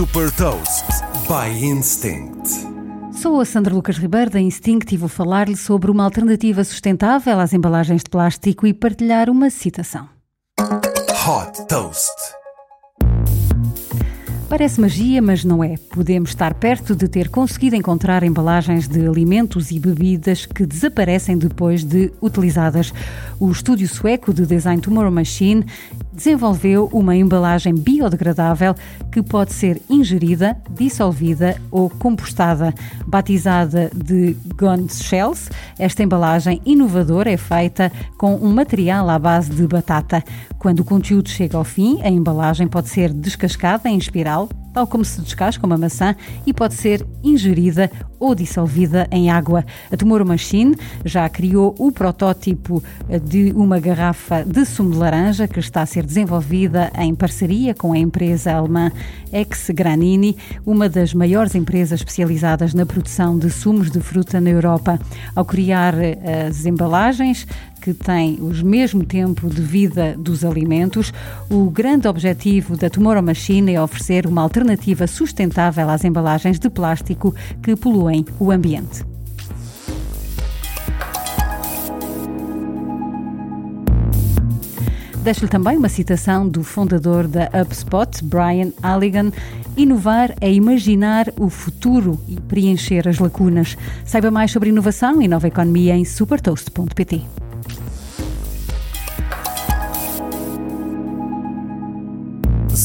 Super Toast by Instinct. Sou a Sandra Lucas Ribeiro da Instinct e vou falar-lhe sobre uma alternativa sustentável às embalagens de plástico e partilhar uma citação. Hot Toast. Parece magia, mas não é. Podemos estar perto de ter conseguido encontrar embalagens de alimentos e bebidas que desaparecem depois de utilizadas. O estúdio sueco de design Tomorrow Machine desenvolveu uma embalagem biodegradável que pode ser ingerida, dissolvida ou compostada. Batizada de Gone Shells, esta embalagem inovadora é feita com um material à base de batata. Quando o conteúdo chega ao fim, a embalagem pode ser descascada em espiral tal como se descasca uma maçã e pode ser ingerida ou dissolvida em água. A Tomorrow Machine já criou o protótipo de uma garrafa de sumo de laranja que está a ser desenvolvida em parceria com a empresa alemã Ex Granini, uma das maiores empresas especializadas na produção de sumos de fruta na Europa. Ao criar eh, as embalagens, que têm o mesmo tempo de vida dos alimentos, o grande objetivo da Tomorrow Machine é oferecer uma alternativa sustentável às embalagens de plástico que poluem o ambiente. Deixo-lhe também uma citação do fundador da HubSpot, Brian Halligan. Inovar é imaginar o futuro e preencher as lacunas. Saiba mais sobre inovação e nova economia em supertoast.pt.